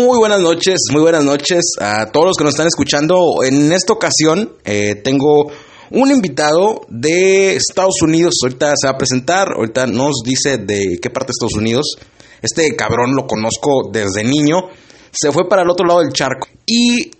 Muy buenas noches, muy buenas noches a todos los que nos están escuchando. En esta ocasión eh, tengo un invitado de Estados Unidos. Ahorita se va a presentar, ahorita nos dice de qué parte de Estados Unidos. Este cabrón lo conozco desde niño. Se fue para el otro lado del charco y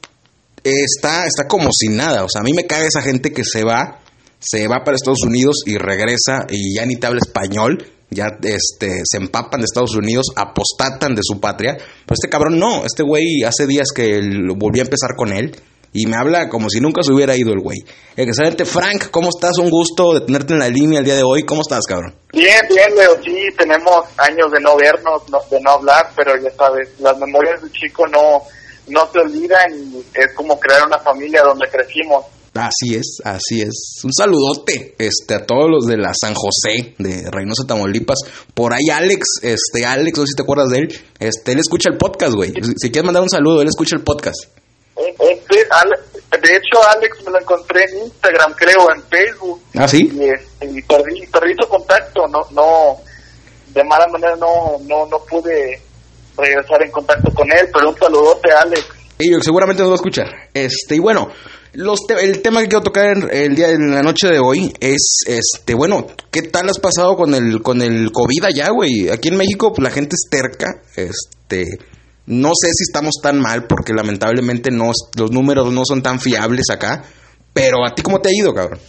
está, está como sin nada. O sea, a mí me cae esa gente que se va, se va para Estados Unidos y regresa y ya ni te habla español ya este, se empapan de Estados Unidos, apostatan de su patria. Pero este cabrón no, este güey hace días que volví a empezar con él y me habla como si nunca se hubiera ido el güey. Excelente, Frank, ¿cómo estás? Un gusto de tenerte en la línea el día de hoy. ¿Cómo estás, cabrón? Bien, bien, Leo. Sí, tenemos años de no vernos, de no hablar, pero ya sabes, las memorias del chico no, no se olvidan y es como crear una familia donde crecimos. Así es, así es. Un saludote este, a todos los de la San José, de Reynosa, Tamaulipas. Por ahí Alex, este, Alex, no sé si te acuerdas de él. Este, él escucha el podcast, güey. Si quieres mandar un saludo, él escucha el podcast. Este, de hecho, Alex me lo encontré en Instagram, creo, en Facebook. ¿Ah, sí? Y, este, perdí, perdí su contacto. No, no, de mala manera no, no, no pude regresar en contacto con él, pero un saludote, Alex. Y seguramente nos va a escuchar. Este, y bueno, los el tema que quiero tocar el día en la noche de hoy es este, bueno, ¿qué tal has pasado con el con el COVID allá, güey? Aquí en México pues, la gente es terca, este, no sé si estamos tan mal porque lamentablemente no los números no son tan fiables acá, pero a ti cómo te ha ido, cabrón?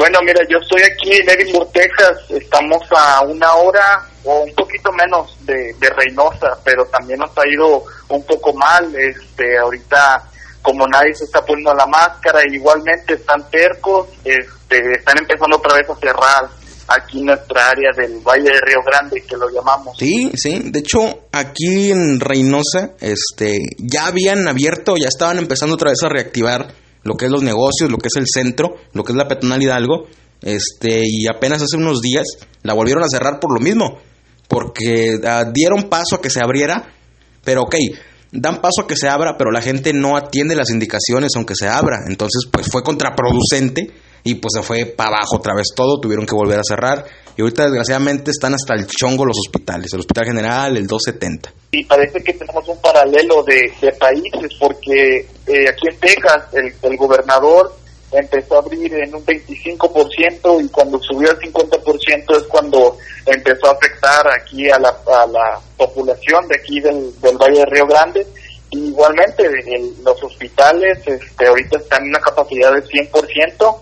Bueno, mira, yo estoy aquí en Edinburgh, Texas, estamos a una hora o un poquito menos de, Reynosa, pero también nos ha ido un poco mal, este, ahorita como nadie se está poniendo la máscara, igualmente están tercos, este, están empezando otra vez a cerrar aquí nuestra área del Valle de Río Grande, que lo llamamos. Sí, sí, de hecho, aquí en Reynosa, este, ya habían abierto, ya estaban empezando otra vez a reactivar lo que es los negocios, lo que es el centro, lo que es la peatonal Hidalgo, este, y apenas hace unos días la volvieron a cerrar por lo mismo, porque ah, dieron paso a que se abriera, pero ok, dan paso a que se abra, pero la gente no atiende las indicaciones aunque se abra. Entonces, pues fue contraproducente y pues se fue para abajo otra vez todo, tuvieron que volver a cerrar. Y ahorita desgraciadamente están hasta el chongo los hospitales, el Hospital General, el 270. Y parece que tenemos un paralelo de, países, porque eh, aquí en Texas el, el gobernador empezó a abrir en un 25% y cuando subió al 50% es cuando empezó a afectar aquí a la, a la población de aquí del, Valle de Río Grande. igualmente los hospitales este, ahorita están en una capacidad del 100%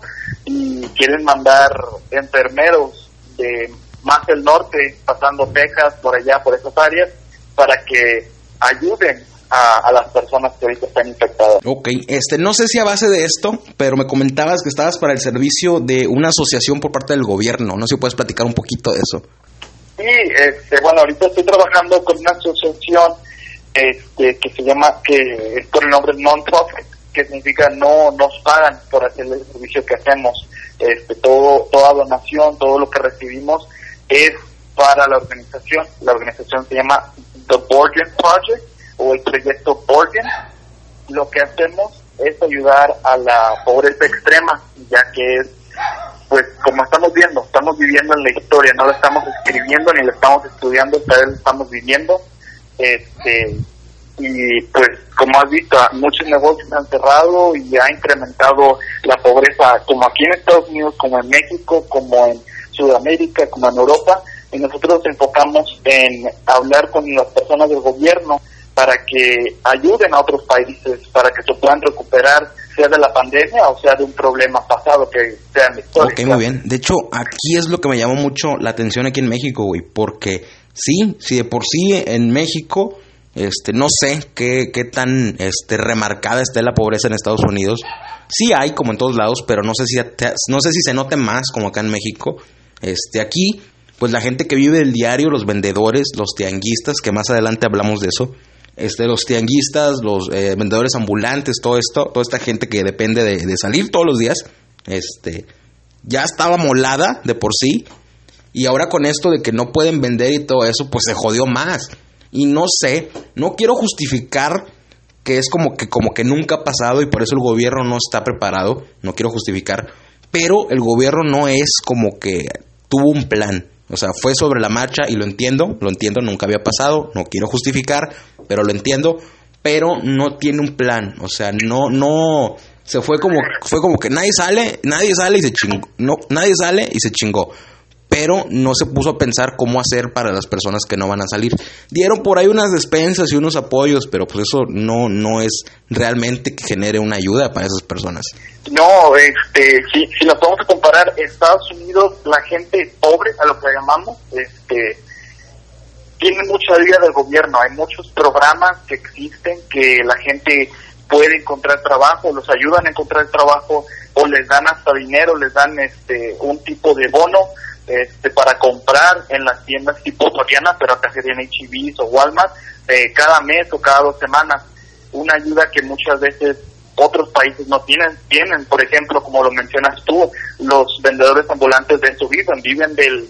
y quieren mandar enfermeros de más del norte, pasando Texas, por allá, por esas áreas, para que ayuden a, las personas que ahorita están infectadas. Ok, este, no sé si a base de esto, pero me comentabas que estabas para el servicio de una asociación por parte del gobierno. No sé si puedes platicar un poquito de eso. Sí, este, bueno, ahorita estoy trabajando con una asociación este, que se llama, que es por el nombre non-profit, que significa no nos pagan por hacer el servicio que hacemos. Este, todo, toda donación, todo lo que recibimos es para la organización. La organización se llama The Borgen Project o el proyecto Borgen, lo que hacemos es ayudar a la pobreza extrema, ya que es, pues como estamos viendo, estamos viviendo en la historia, no la estamos escribiendo ni la estamos estudiando, pero la estamos viviendo. Este, y pues como has visto, muchos negocios han cerrado y ha incrementado la pobreza, como aquí en Estados Unidos, como en México, como en Sudamérica, como en Europa, y nosotros nos enfocamos en hablar con las personas del gobierno para que ayuden a otros países para que se puedan recuperar, sea de la pandemia o sea de un problema pasado que sea en Ok, muy bien. De hecho, aquí es lo que me llamó mucho la atención aquí en México, güey, porque sí, si de por sí en México, este, no sé qué, qué tan este, remarcada esté la pobreza en Estados Unidos. Sí hay, como en todos lados, pero no sé si, no sé si se note más como acá en México. Este, aquí, pues la gente que vive del diario, los vendedores, los tianguistas, que más adelante hablamos de eso, este, los tianguistas, los eh, vendedores ambulantes, todo esto, toda esta gente que depende de, salir todos los días, este, ya estaba molada de por sí. Y ahora con esto de que no pueden vender y todo eso, pues se jodió más. Y no sé, no quiero justificar que es como que, como que nunca ha pasado y por eso el gobierno no está preparado. No quiero justificar. Pero el gobierno no es como que tuvo un plan. O sea, fue sobre la marcha y lo entiendo, lo entiendo, nunca había pasado, no quiero justificar, pero lo entiendo, pero no tiene un plan, o sea, no, no, se fue como, fue como que nadie sale, nadie sale y se chingó, no, nadie sale y se chingó pero no se puso a pensar cómo hacer para las personas que no van a salir. Dieron por ahí unas despensas y unos apoyos, pero pues eso no, no es realmente que genere una ayuda para esas personas. No, este, si, si nos vamos a comparar Estados Unidos, la gente pobre, a lo que llamamos, este, tiene mucha ayuda del gobierno, hay muchos programas que existen que la gente puede encontrar trabajo, los ayudan a encontrar trabajo o les dan hasta dinero, les dan este un tipo de bono este, para comprar en las tiendas tipo Soriana, pero acá serían H&B o Walmart, eh, cada mes o cada dos semanas. Una ayuda que muchas veces otros países no tienen. Tienen, por ejemplo, como lo mencionas tú, los vendedores ambulantes de su vida viven del,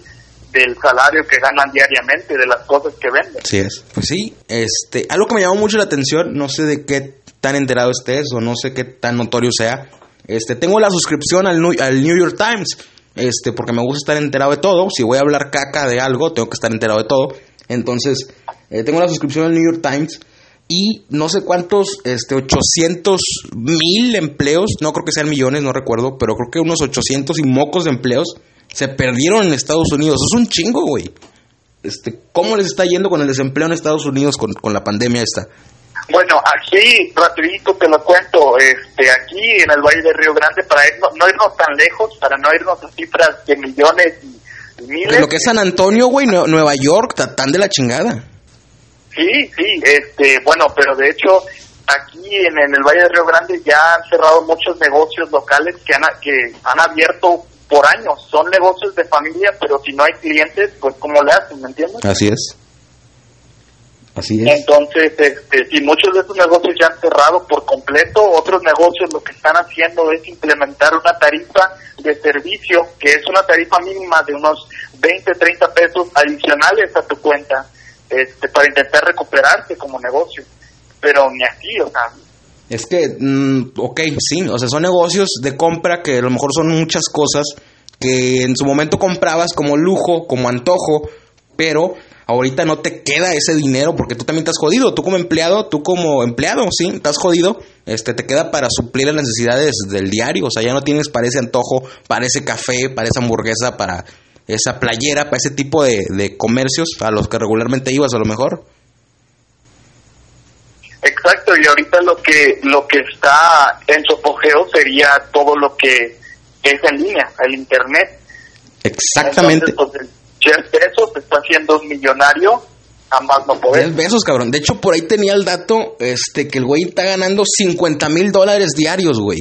del salario que ganan diariamente, de las cosas que venden. Sí es. Pues sí, este, algo que me llamó mucho la atención, no sé de qué tan enterado estés o no sé qué tan notorio sea. Este, tengo la suscripción al, al New York Times este, porque me gusta estar enterado de todo. Si voy a hablar caca de algo, tengo que estar enterado de todo. Entonces, eh, tengo la suscripción al New York Times y no sé cuántos, este, 800 mil empleos, no creo que sean millones, no recuerdo, pero creo que unos 800 y mocos de empleos se perdieron en Estados Unidos. Es un chingo, güey. Este, ¿Cómo les está yendo con el desempleo en Estados Unidos con, con la pandemia esta? Bueno, aquí, rapidito te lo cuento, este, aquí en el Valle de Río Grande, para no irnos tan lejos, para no irnos a cifras de millones y, miles. lo que es San Antonio, güey, Nueva York, tan de la chingada. Sí, sí, este, bueno, pero de hecho, aquí en, el Valle de Río Grande ya han cerrado muchos negocios locales que han, que han abierto por años. Son negocios de familia, pero si no hay clientes, pues ¿cómo le hacen? ¿Me entiendes? Así es. Entonces, este, si muchos de estos negocios ya han cerrado por completo, otros negocios lo que están haciendo es implementar una tarifa de servicio, que es una tarifa mínima de unos 20, 30 pesos adicionales a tu cuenta, este, para intentar recuperarse como negocio. Pero ni así, o sea. Es que, mm, ok, sí, o sea, son negocios de compra que a lo mejor son muchas cosas que en su momento comprabas como lujo, como antojo, pero ahorita no te queda ese dinero porque tú también estás jodido. Tú como empleado, tú como empleado, sí, estás jodido. Este, te queda para suplir las necesidades del diario. O sea, ya no tienes para ese antojo, para ese café, para esa hamburguesa, para esa playera, para ese tipo de, de comercios a los que regularmente ibas a lo mejor. Exacto, y ahorita lo que lo que está en su apogeo sería todo lo que es en línea, el internet. Exactamente. Pues, Jeff Bezos está haciendo un millonario a más no poder. Jeff Bezos, cabrón. De hecho, por ahí tenía el dato este, que el güey está ganando 50 mil dólares diarios, güey.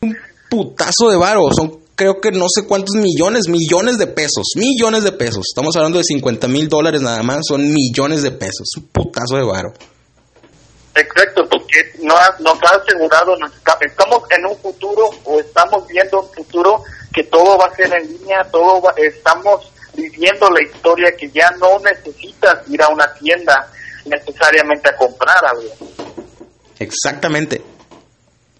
Un putazo de varo. Son, creo que no sé cuántos millones, millones de pesos. Millones de pesos. Estamos hablando de 50 mil dólares nada más. Son millones de pesos. Un putazo de varo. Exacto, porque no, nos ha asegurado, estamos en un futuro o estamos viendo un futuro que todo va a ser en línea, todo estamos viviendo la historia que ya no necesitas ir a una tienda necesariamente a comprar algo. Exactamente.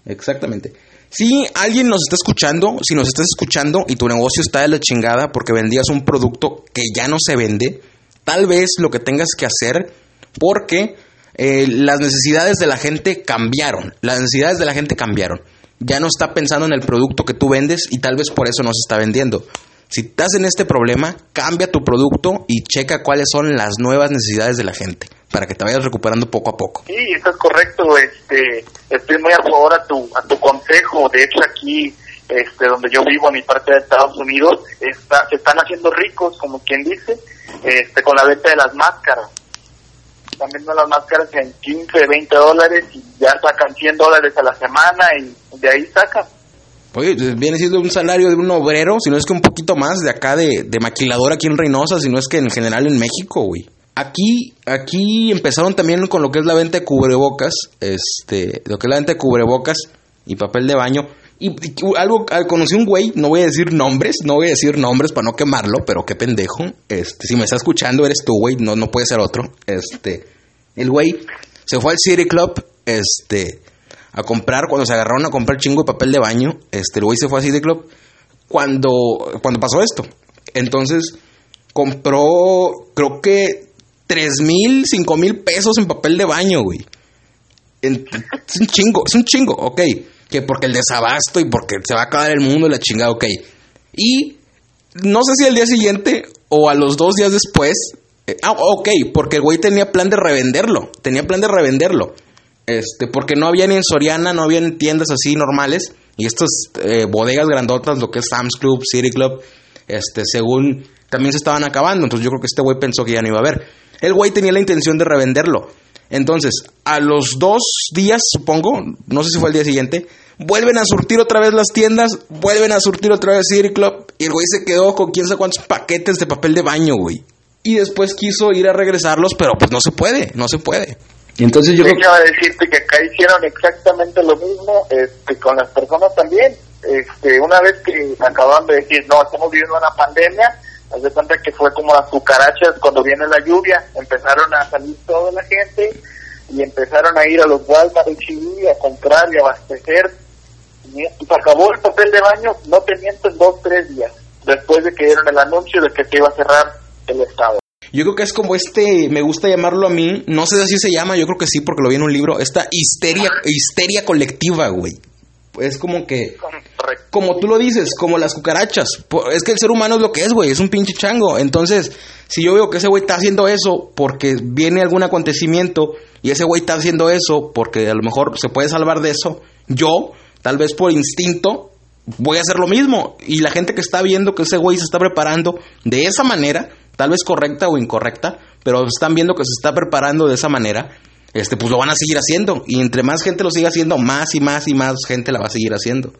Exactamente. Si alguien nos está escuchando, si nos estás escuchando y tu negocio está de la chingada porque vendías un producto que ya no se vende, tal vez lo que tengas que hacer porque eh, las necesidades de la gente cambiaron. Las necesidades de la gente cambiaron. Ya no está pensando en el producto que tú vendes y tal vez por eso no se está vendiendo. Si estás en este problema, cambia tu producto y checa cuáles son las nuevas necesidades de la gente para que te vayas recuperando poco a poco. Sí, eso es correcto. Este, estoy muy a favor a tu, a tu consejo. De hecho, aquí este, donde yo vivo, en mi parte de Estados Unidos, está, se están haciendo ricos, como quien dice, este, con la venta de las máscaras. Están vendiendo las máscaras en 15, 20 dólares y ya sacan 100 dólares a la semana y de ahí sacan. Oye, viene siendo un salario de un obrero, si no es que un poquito más de acá de, maquilador aquí en Reynosa, si no es que en general en México, güey. Aquí, aquí empezaron también con lo que es la venta de cubrebocas, este, lo que es la venta de cubrebocas y papel de baño. Y, algo, ah, conocí un güey, no voy a decir nombres, no voy a decir nombres para no quemarlo, pero qué pendejo. Este, si me está escuchando, eres tú, güey, no, no puede ser otro. Este, el güey se fue al City Club, este, a comprar, cuando se agarraron a comprar chingo de papel de baño, este, el güey se fue a City Club cuando, cuando pasó esto. Entonces, compró, creo que, tres mil, cinco mil pesos en papel de baño, güey. es un chingo, es un chingo, ok. Que porque el desabasto y porque se va a acabar el mundo la chingada, ok. Y no sé si al día siguiente o a los dos días después. Eh, ah, ok, porque el güey tenía plan de revenderlo. Tenía plan de revenderlo. Este, porque no había ni en Soriana, no había en tiendas así normales. Y estas eh, bodegas grandotas, lo que es Sam's Club, City Club, este, según también se estaban acabando. Entonces yo creo que este güey pensó que ya no iba a haber. El güey tenía la intención de revenderlo. Entonces, a los dos días, supongo, no sé si fue el día siguiente, vuelven a surtir otra vez las tiendas, vuelven a surtir otra vez City Club, y el güey se quedó con quién sabe cuántos paquetes de papel de baño, güey. Y después quiso ir a regresarlos, pero pues no se puede, no se puede. Entonces yo a decirte que acá hicieron exactamente lo mismo este, con las personas también. Este, una vez que acababan de decir, no, estamos viviendo una pandemia, haz de cuenta que fue como las cucarachas cuando viene la lluvia, empezaron a salir toda la gente y empezaron a ir a los Walmart y Chile a comprar y abastecer. Y se acabó el papel de baño, no te miento, en dos, tres días, después de que dieron el anuncio de que se iba a cerrar el Estado. Yo creo que es como este, me gusta llamarlo a mí, no sé si así se llama, yo creo que sí, porque lo vi en un libro, esta histeria, histeria colectiva, güey. Es como que, como tú lo dices, como las cucarachas. Es que el ser humano es lo que es, güey, es un pinche chango. Entonces, si yo veo que ese güey está haciendo eso porque viene algún acontecimiento y ese güey está haciendo eso porque a lo mejor se puede salvar de eso, yo, tal vez por instinto, voy a hacer lo mismo. Y la gente que está viendo que ese güey se está preparando de esa manera, tal vez correcta o incorrecta, pero están viendo que se está preparando de esa manera, este, pues lo van a seguir haciendo. Y entre más gente lo siga haciendo, más y más y más gente la va a seguir haciendo.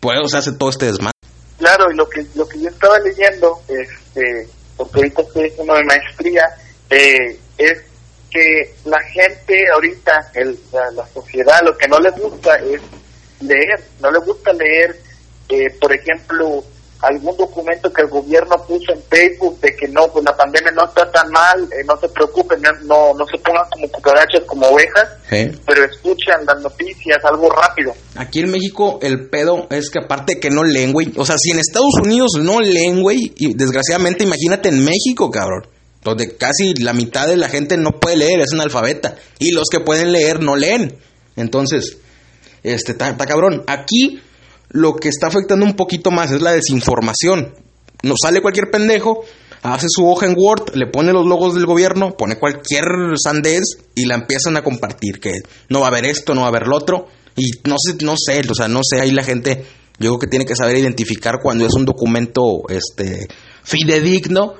Pues, o sea, hace todo este desmadre. Claro, y lo que, lo que yo estaba leyendo, este, porque ahorita estoy haciendo mi maestría, eh, es que la gente ahorita, el, la, la, sociedad, lo que no les gusta es leer, no les gusta leer, eh, por ejemplo, algún documento que el gobierno puso en Facebook de que no, pues la pandemia no está tan mal, eh, no se preocupen, no, no se pongan como cucarachas, como ovejas, pero escuchan las noticias, algo rápido. Aquí en México el pedo es que aparte que no leen, güey, o sea, si en Estados Unidos no leen, güey, y desgraciadamente imagínate en México, cabrón, donde casi la mitad de la gente no puede leer, es analfabeta, y los que pueden leer no leen. Entonces, este, está cabrón. Aquí lo que está afectando un poquito más es la desinformación. Nos sale cualquier pendejo, hace su hoja en Word, le pone los logos del gobierno, pone cualquier sandez y la empiezan a compartir, que no va a haber esto, no va a haber lo otro. Y no sé, no sé, o sea, no sé, ahí la gente, yo creo que tiene que saber identificar cuando es un documento este fidedigno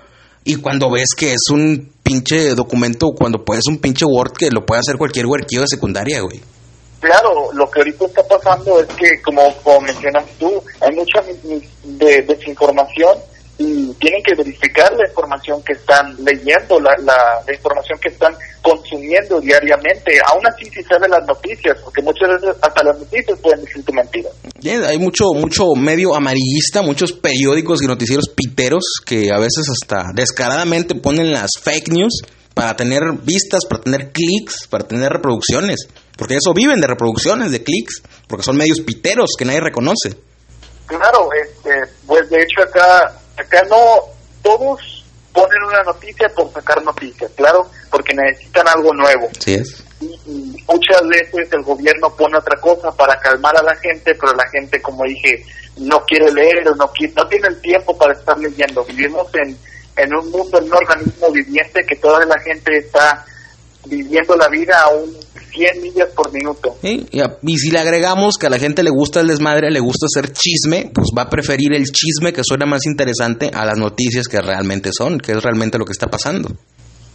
y cuando ves que es un pinche documento, cuando puedes un pinche Word que lo puede hacer cualquier huerquillo de secundaria, güey. Claro, lo que ahorita está pasando es que, como, mencionas tú, hay mucha de, desinformación y tienen que verificar la información que están leyendo, la, la, información que están consumiendo diariamente. Aún así, si saben las noticias, porque muchas veces hasta las noticias pueden decirte mentiras. hay mucho, mucho medio amarillista, muchos periódicos y noticieros piteros que a veces hasta descaradamente ponen las fake news para tener vistas, para tener clics, para tener reproducciones. Porque eso viven de reproducciones, de clics, porque son medios piteros que nadie reconoce. Claro, este, pues de hecho acá, acá no, todos ponen una noticia por sacar noticias, claro, porque necesitan algo nuevo. Sí es. Y, muchas veces el gobierno pone otra cosa para calmar a la gente, pero la gente, como dije, no quiere leer o no, no tiene el tiempo para estar leyendo. Vivimos en, en un mundo, en un organismo viviente que toda la gente está viviendo la vida a un 100 millas por minuto. Y, si le agregamos que a la gente le gusta el desmadre, le gusta hacer chisme, pues va a preferir el chisme que suena más interesante a las noticias que realmente son, que es realmente lo que está pasando.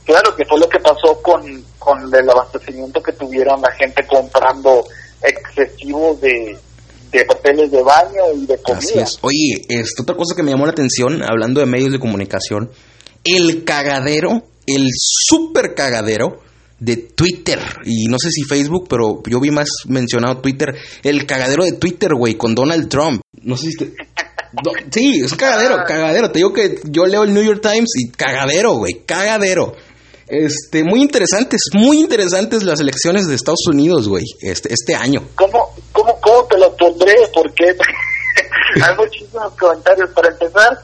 Claro, que fue lo que pasó con, con el abastecimiento que tuvieron la gente comprando excesivos de, de papeles de baño y de comida. Oye, esta otra cosa que me llamó la atención, hablando de medios de comunicación, el cagadero, el super cagadero de Twitter y no sé si Facebook, pero yo vi más mencionado Twitter, el cagadero de Twitter, güey, con Donald Trump. No sé si te... sí, es cagadero, cagadero. Te digo que yo leo el New York Times y cagadero, güey, cagadero. Este, muy interesantes, muy interesantes las elecciones de Estados Unidos, güey, este, este año. ¿Cómo, cómo, cómo te lo pondré? Porque hay muchísimos comentarios. Para empezar,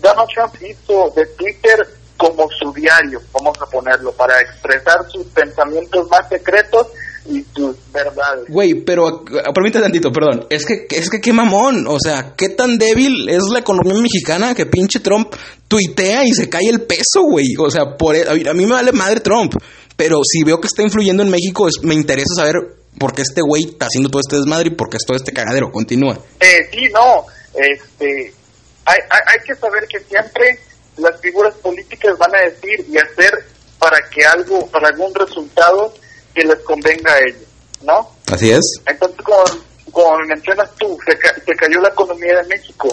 Donald Trump hizo de Twitter como su diario, vamos a ponerlo, para expresar sus pensamientos más secretos y tus verdades. Güey, pero permítame tantito, perdón. Es que, es que qué mamón. O sea, qué tan débil es la economía mexicana que pinche Trump tuitea y se cae el peso, güey. O sea, por, e, a mí me vale madre Trump. Pero si veo que está influyendo en México, es, me interesa saber por qué este güey está haciendo todo este desmadre y por qué es todo este cagadero. Continúa. Eh, sí, no. Este, hay, hay, hay que saber que siempre las figuras políticas van a decir y hacer para que algo, para algún resultado que les convenga a ellos, ¿no? Así es. Entonces, como, como mencionas tú, se, se cayó la economía de México,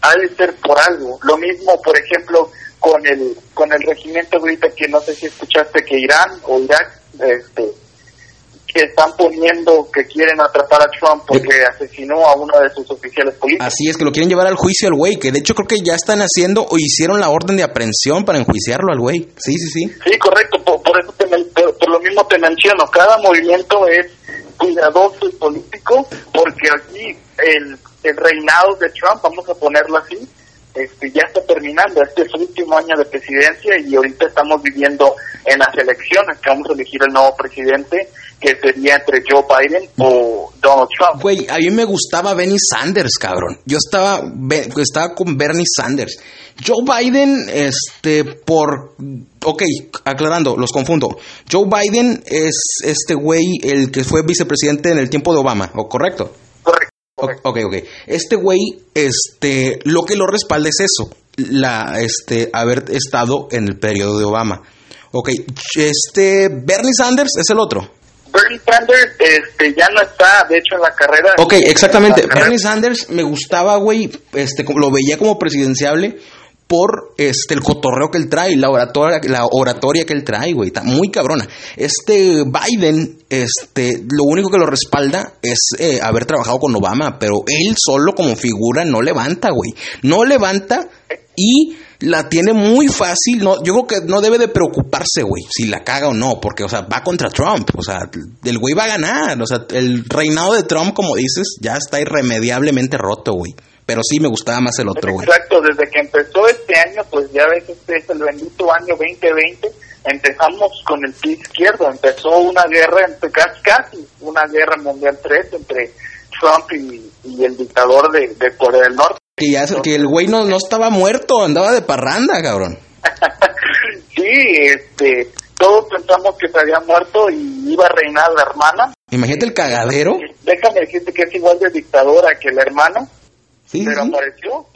ha de ser por algo. Lo mismo, por ejemplo, con el con el regimiento ahorita que no sé si escuchaste que Irán o Irak este, que están poniendo que quieren atrapar a Trump porque asesinó a uno de sus oficiales políticos. Así es, que lo quieren llevar al juicio al güey, que de hecho creo que ya están haciendo o hicieron la orden de aprehensión para enjuiciarlo al güey. Sí, sí, sí. Sí, correcto, por, por eso te, por, por, lo mismo te menciono, cada movimiento es cuidadoso y político porque aquí el, el reinado de Trump, vamos a ponerlo así, este, ya está terminando, este es su último año de presidencia y ahorita estamos viviendo en las elecciones que vamos a elegir el nuevo presidente que sería entre Joe Biden o Donald Trump. Güey, a mí me gustaba Bernie Sanders, cabrón. Yo estaba, estaba con Bernie Sanders. Joe Biden, este, por... Ok, aclarando, los confundo. Joe Biden es este güey, el que fue vicepresidente en el tiempo de Obama, ¿o correcto? Correcto. Ok, ok. Este güey, este, lo que lo respalda es eso, la, este, haber estado en el periodo de Obama. Ok, este, Bernie Sanders es el otro. Bernie Sanders este, ya no está, de hecho, en la carrera. Ok, exactamente. Bernie Sanders me gustaba, güey, este, lo veía como presidenciable por este el cotorreo que él trae, la oratoria, la oratoria que él trae, güey, está muy cabrona. Este Biden, este, lo único que lo respalda es eh, haber trabajado con Obama, pero él solo como figura no levanta, güey, no levanta y la tiene muy fácil. No, yo creo que no debe de preocuparse, güey, si la caga o no, porque, o sea, va contra Trump. O sea, el güey va a ganar. O sea, el reinado de Trump, como dices, ya está irremediablemente roto, güey. Pero sí me gustaba más el otro, güey. Exacto, desde que empezó este año, pues ya ves, este es el bendito año 2020. Empezamos con el pie izquierdo. Empezó una guerra, entre casi, casi una guerra mundial 3 entre Trump y, y el dictador de, de Corea del Norte. Que, ya, que el güey no, no estaba muerto, andaba de parranda, cabrón. sí, este, todos pensamos que se había muerto y iba a reinar la hermana. Imagínate el cagadero. Déjame decirte que es igual de dictadora que el hermano. Sí, pero sí. apareció.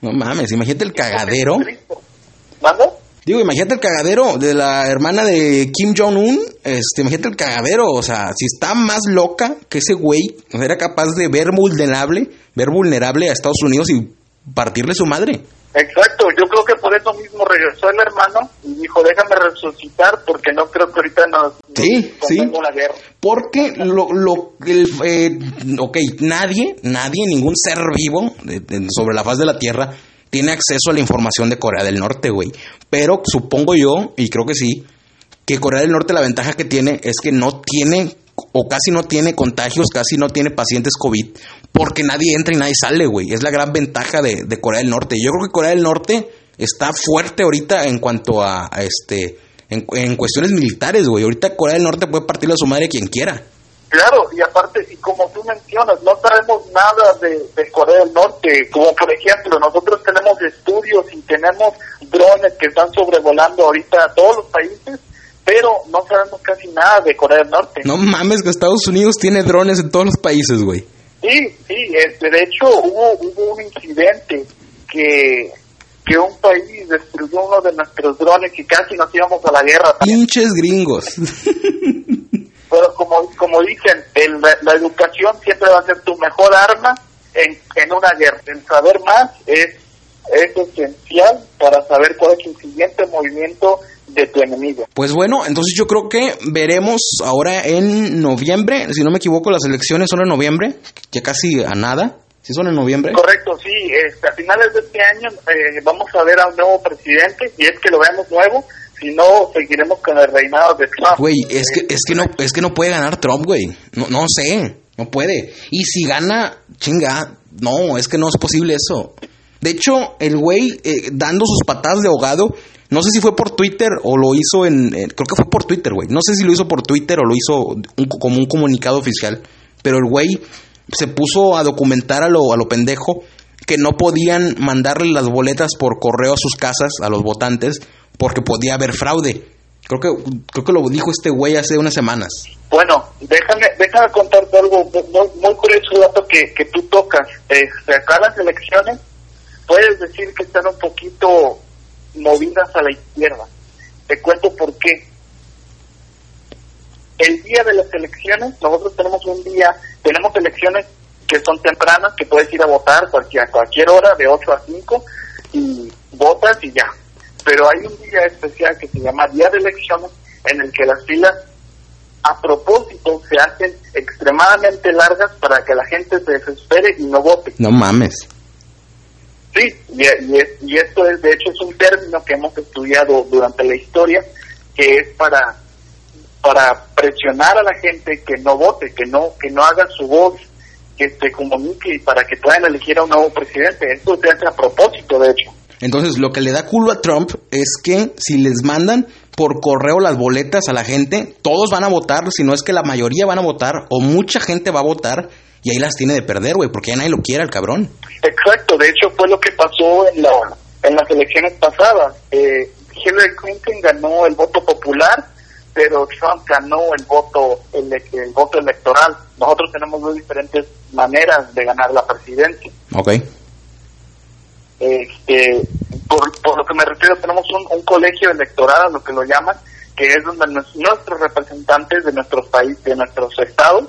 No mames, imagínate el cagadero. ¿Manda? Digo, imagínate el cagadero de la hermana de Kim Jong-un. Este, imagínate el cagadero. O sea, si está más loca que ese güey, era capaz de ver vulnerable, ver vulnerable a Estados Unidos y partirle su madre. Exacto, yo creo que por eso mismo regresó el hermano y dijo, déjame resucitar porque no creo que ahorita nos, sí, nos sí. una guerra. Porque lo, lo, el, eh, ok, nadie, nadie, ningún ser vivo de, de, sobre la faz de la Tierra tiene acceso a la información de Corea del Norte, güey. Pero supongo yo, y creo que sí, que Corea del Norte la ventaja que tiene es que no tiene o casi no tiene contagios, casi no tiene pacientes COVID, porque nadie entra y nadie sale, güey. Es la gran ventaja de, de, Corea del Norte. Yo creo que Corea del Norte está fuerte ahorita en cuanto a, a este, en, en, cuestiones militares, güey. Ahorita Corea del Norte puede partirle a su madre quien quiera. Claro, y aparte, y como tú mencionas, no sabemos nada de, de, Corea del Norte. Como por ejemplo, nosotros tenemos estudios y tenemos drones que están sobrevolando ahorita a todos los países, pero no sabemos casi nada de Corea del Norte. No mames, que Estados Unidos tiene drones en todos los países, güey. Sí, sí, este, de hecho hubo, hubo un incidente que, que un país destruyó uno de nuestros drones y casi nos íbamos a la guerra. Pinches gringos. Pero como, como dicen, el, la, la, educación siempre va a ser tu mejor arma en, en una guerra. El saber más es, es esencial para saber cuál es el siguiente movimiento de tu enemigo. Pues bueno, entonces yo creo que veremos ahora en noviembre, si no me equivoco, las elecciones son en noviembre, ya casi a nada. ¿Sí son en noviembre? Correcto, sí. Este, a finales de este año eh, vamos a ver a un nuevo presidente y es que lo veamos nuevo. Si no, seguiremos con el reinado de Trump. Güey, es que, es que no, es que no puede ganar Trump, güey. No, no sé, no puede. Y si gana, chinga, no, es que no es posible eso. De hecho, el güey eh, dando sus patadas de ahogado, no sé si fue por Twitter o lo hizo en... creo que fue por Twitter, güey. No sé si lo hizo por Twitter o lo hizo como un comunicado oficial. Pero el güey se puso a documentar a lo, a lo pendejo que no podían mandarle las boletas por correo a sus casas a los votantes porque podía haber fraude. Creo que, creo que lo dijo este güey hace unas semanas. Bueno, déjame, déjame contarte algo muy, curioso dato que, que tú tocas. Este, acá las elecciones puedes decir que están un poquito movidas a la izquierda. Te cuento por qué. El día de las elecciones, nosotros tenemos un día, tenemos elecciones que son tempranas, que puedes ir a votar cualquier, a cualquier hora, de 8 a 5, y votas y ya. Pero hay un día especial que se llama Día de Elecciones, en el que las filas a propósito se hacen extremadamente largas para que la gente se desespere y no vote. No mames. Sí, y, y, esto es, de hecho, es un término que hemos estudiado durante la historia, que es para para presionar a la gente que no vote, que no que no haga su voz que se comunique para que puedan elegir a un nuevo presidente. Esto se hace a propósito, de hecho. Entonces, lo que le da culo a Trump es que si les mandan por correo las boletas a la gente, todos van a votar, si no es que la mayoría van a votar, o mucha gente va a votar, y ahí las tiene de perder, güey, porque ya nadie lo quiere al cabrón. Exacto, de hecho fue lo que pasó en, la, en las elecciones pasadas. Eh, Hillary Clinton ganó el voto popular, pero Trump ganó el voto, el, el voto electoral. Nosotros tenemos dos diferentes maneras de ganar la presidencia. Ok. Este, por, por lo que me refiero, tenemos un, colegio electoral, lo que lo llaman, que es donde nuestros representantes de nuestros países, de nuestros estados,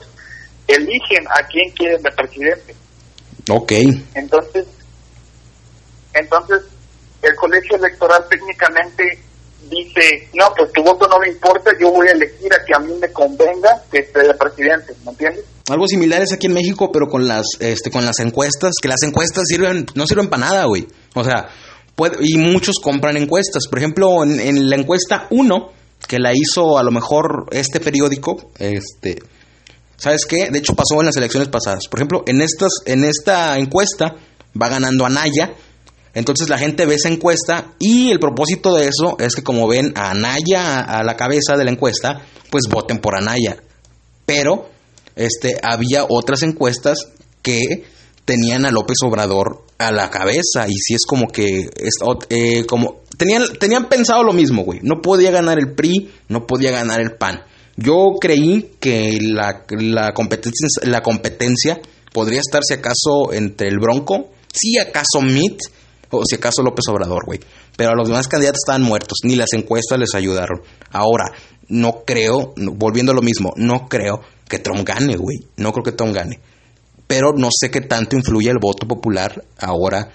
eligen a quién quieren de presidente. Ok. Entonces, entonces el colegio electoral técnicamente dice, no, pues tu voto no me importa, yo voy a elegir a que a mí me convenga que esté de presidente, ¿me entiendes? Algo similar es aquí en México, pero con las, este, con las encuestas, que las encuestas sirven, no sirven para nada, güey. O sea, puede, y muchos compran encuestas. Por ejemplo, en, la encuesta 1, que la hizo a lo mejor este periódico, este, ¿sabes qué? De hecho pasó en las elecciones pasadas. Por ejemplo, en estas, en esta encuesta va ganando Anaya. Entonces la gente ve esa encuesta y el propósito de eso es que como ven a Anaya a la cabeza de la encuesta, pues voten por Anaya. Pero este, había otras encuestas que tenían a López Obrador a la cabeza y si es como que eh, como tenían tenían pensado lo mismo, güey. No podía ganar el PRI, no podía ganar el PAN. Yo creí que la, la competencia la competencia podría estar si acaso entre el Bronco, si acaso Mitt o si acaso López Obrador, güey. Pero los demás candidatos estaban muertos, ni las encuestas les ayudaron. Ahora, no creo, volviendo a lo mismo, no creo que Trump gane, güey. No creo que Trump gane. Pero no sé qué tanto influye el voto popular ahora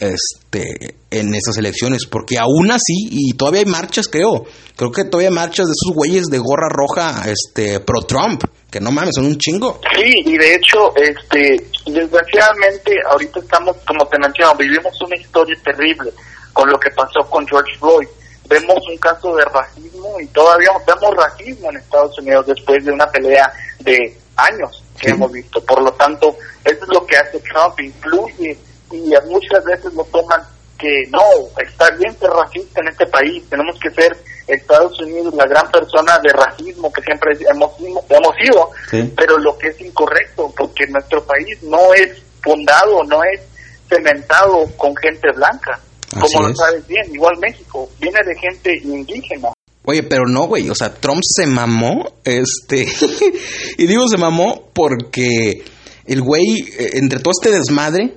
este, en esas elecciones, porque aún así, y todavía hay marchas, creo, creo que todavía hay marchas de esos güeyes de gorra roja, este, pro Trump, que no mames, son un chingo. Sí, y de hecho, este, desgraciadamente, ahorita estamos, como te menciono, vivimos una historia terrible con lo que pasó con George Floyd vemos un caso de racismo y todavía vemos racismo en Estados Unidos después de una pelea de años que hemos visto. Por lo tanto, eso es lo que hace Trump, influye y muchas veces lo toman que no, está bien ser racista en este país, tenemos que ser Estados Unidos la gran persona de racismo que siempre hemos, hemos sido, pero lo que es incorrecto, porque nuestro país no es fundado, no es cementado con gente blanca como lo sabes bien, igual México, viene de gente indígena. Oye, pero no, güey, o sea, Trump se mamó, este, y digo se mamó porque el güey, eh, entre todo este desmadre,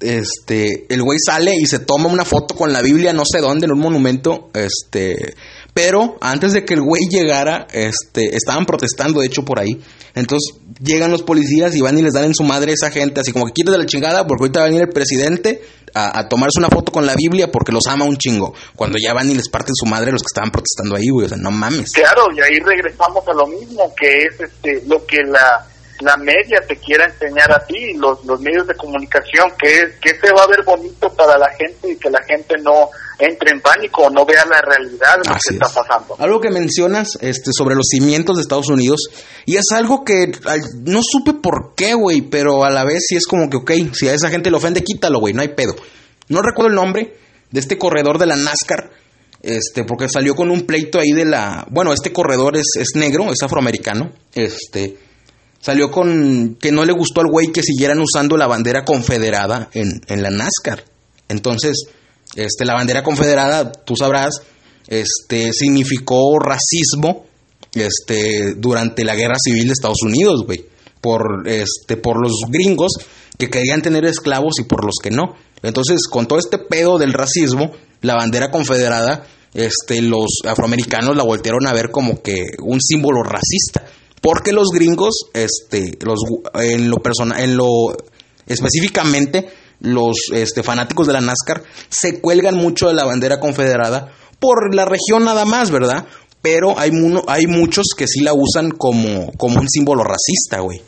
este, el güey sale y se toma una foto con la Biblia no sé dónde, en un monumento, este, pero antes de que el güey llegara, este, estaban protestando, de hecho, por ahí. Entonces llegan los policías y van y les dan en su madre a esa gente, así como que de la chingada, porque ahorita va a venir el presidente a, tomarse una foto con la Biblia porque los ama un chingo. Cuando ya van y les parten su madre los que estaban protestando ahí, güey, o sea, no mames. Claro, y ahí regresamos a lo mismo, que es este, lo que la la media te quiera enseñar a ti, los, los medios de comunicación, que, que se va a ver bonito para la gente y que la gente no entre en pánico o no vea la realidad de lo que está pasando. Algo que mencionas este, sobre los cimientos de Estados Unidos, y es algo que no supe por qué, güey, pero a la vez sí es como que, ok, si a esa gente le ofende, quítalo, güey, no hay pedo. no recuerdo el nombre, de este corredor de la NASCAR, este, porque salió con un pleito ahí de la, bueno, este corredor es, es negro, es afroamericano, este, salió con que no le gustó al güey que siguieran usando la bandera confederada en, en la NASCAR. Entonces, este, la bandera confederada, tú sabrás, este, significó racismo, este, durante la guerra civil de Estados Unidos, güey, por, este, por los gringos que querían tener esclavos y por los que no. Entonces, con todo este pedo del racismo, la bandera confederada, este, los afroamericanos la voltearon a ver como que un símbolo racista, porque los gringos, este, los, en lo personal, en lo específicamente, los este, fanáticos de la NASCAR se cuelgan mucho de la bandera confederada por la región nada más, ¿verdad? Pero hay, hay muchos que sí la usan como, como un símbolo racista, güey.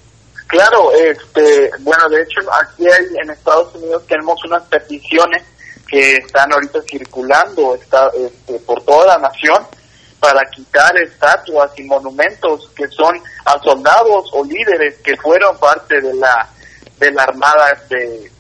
Claro, este, bueno, de hecho aquí en Estados Unidos tenemos unas peticiones que están ahorita circulando está, este, por toda la nación para quitar estatuas y monumentos que son a soldados o líderes que fueron parte de la de la armada de,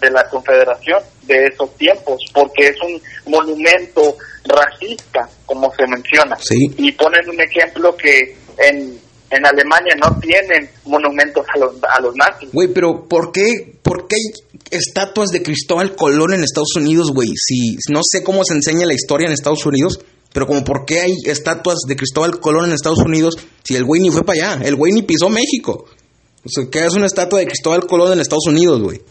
de la confederación de esos tiempos porque es un monumento racista como se menciona y ponen un ejemplo que en en Alemania no tienen monumentos a los, a los nazis. Güey, pero ¿por qué, ¿por qué hay estatuas de Cristóbal Colón en Estados Unidos, güey? Si no sé cómo se enseña la historia en Estados Unidos, pero como por qué hay estatuas de Cristóbal Colón en Estados Unidos si el güey ni fue para allá, el güey ni pisó México. O sea, ¿qué es una estatua de Cristóbal Colón en Estados Unidos, güey?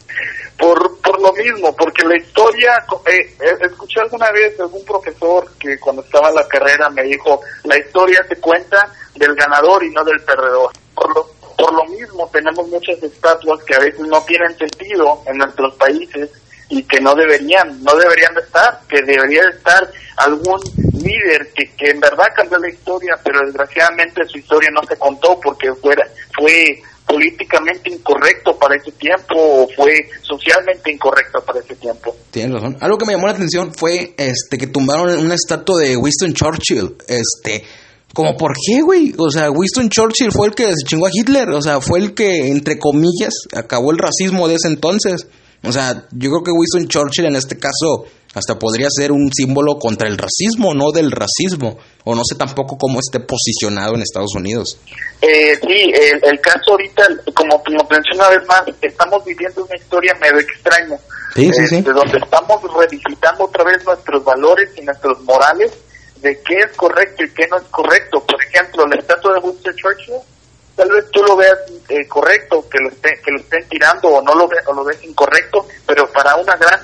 Por, por lo mismo, porque la historia, eh, eh, escuché alguna vez algún profesor que cuando estaba en la carrera me dijo, la historia se cuenta del ganador y no del perdedor. Por lo, por lo mismo tenemos muchas estatuas que a veces no tienen sentido en nuestros países y que no deberían, no deberían de estar, que debería de estar algún líder que, que en verdad cambió la historia, pero desgraciadamente su historia no se contó porque fuera, fue políticamente incorrecto para ese tiempo o fue socialmente incorrecto para ese tiempo. Tienes razón. Algo que me llamó la atención fue este que tumbaron una estatua de Winston Churchill. Este, como por qué, güey? O sea, Winston Churchill fue el que se chingó a Hitler, o sea, fue el que entre comillas acabó el racismo de ese entonces. O sea, yo creo que Winston Churchill en este caso hasta podría ser un símbolo contra el racismo, no del racismo. O no sé tampoco cómo esté posicionado en Estados Unidos. Eh, sí, el, caso ahorita, como, como mencioné una vez más, estamos viviendo una historia medio extraña. Sí, sí, sí. Este, donde estamos revisitando otra vez nuestros valores y nuestros morales de qué es correcto y qué no es correcto. Por ejemplo, la estatua de Winston Churchill tal vez tú lo veas eh, correcto, que lo, esté, que lo estén tirando o no lo, ve, o lo ves incorrecto, pero para una gran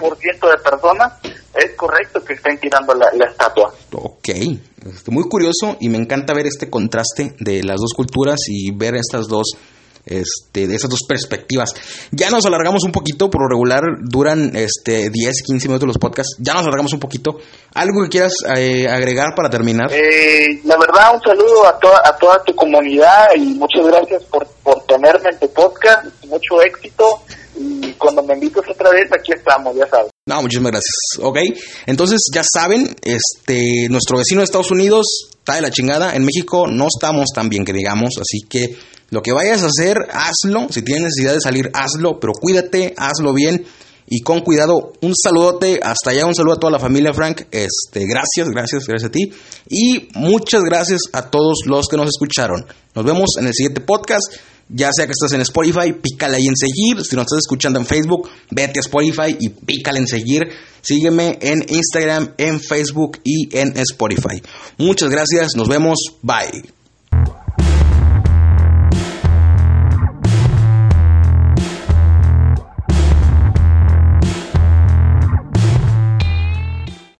por ciento de personas es correcto que estén tirando la, estatua. Ok, este, muy curioso y me encanta ver este contraste de las dos culturas y ver estas dos este, de esas dos perspectivas. Ya nos alargamos un poquito, por lo regular duran este, 10, 15 minutos los podcasts. Ya nos alargamos un poquito. ¿Algo que quieras eh, agregar para terminar? Eh, la verdad, un saludo a, toda a toda tu comunidad y muchas gracias por, por tenerme en tu podcast. Mucho éxito y cuando me invites otra vez, aquí estamos, ya sabes. No, muchísimas gracias. Ok, entonces ya saben, este, nuestro vecino de Estados Unidos está de la chingada. En México no estamos tan bien que digamos, así que lo que vayas a hacer, hazlo. Si tienes necesidad de salir, hazlo, pero cuídate, hazlo bien y con cuidado. Un saludote, hasta allá, un saludo a toda la familia Frank. Este, gracias, gracias, gracias a ti. Y muchas gracias a todos los que nos escucharon. Nos vemos en el siguiente podcast. Ya sea que estés en Spotify, pícale ahí en seguir. Si nos estás escuchando en Facebook, vete a Spotify y pícale en seguir. Sígueme en Instagram, en Facebook y en Spotify. Muchas gracias. Nos vemos. Bye.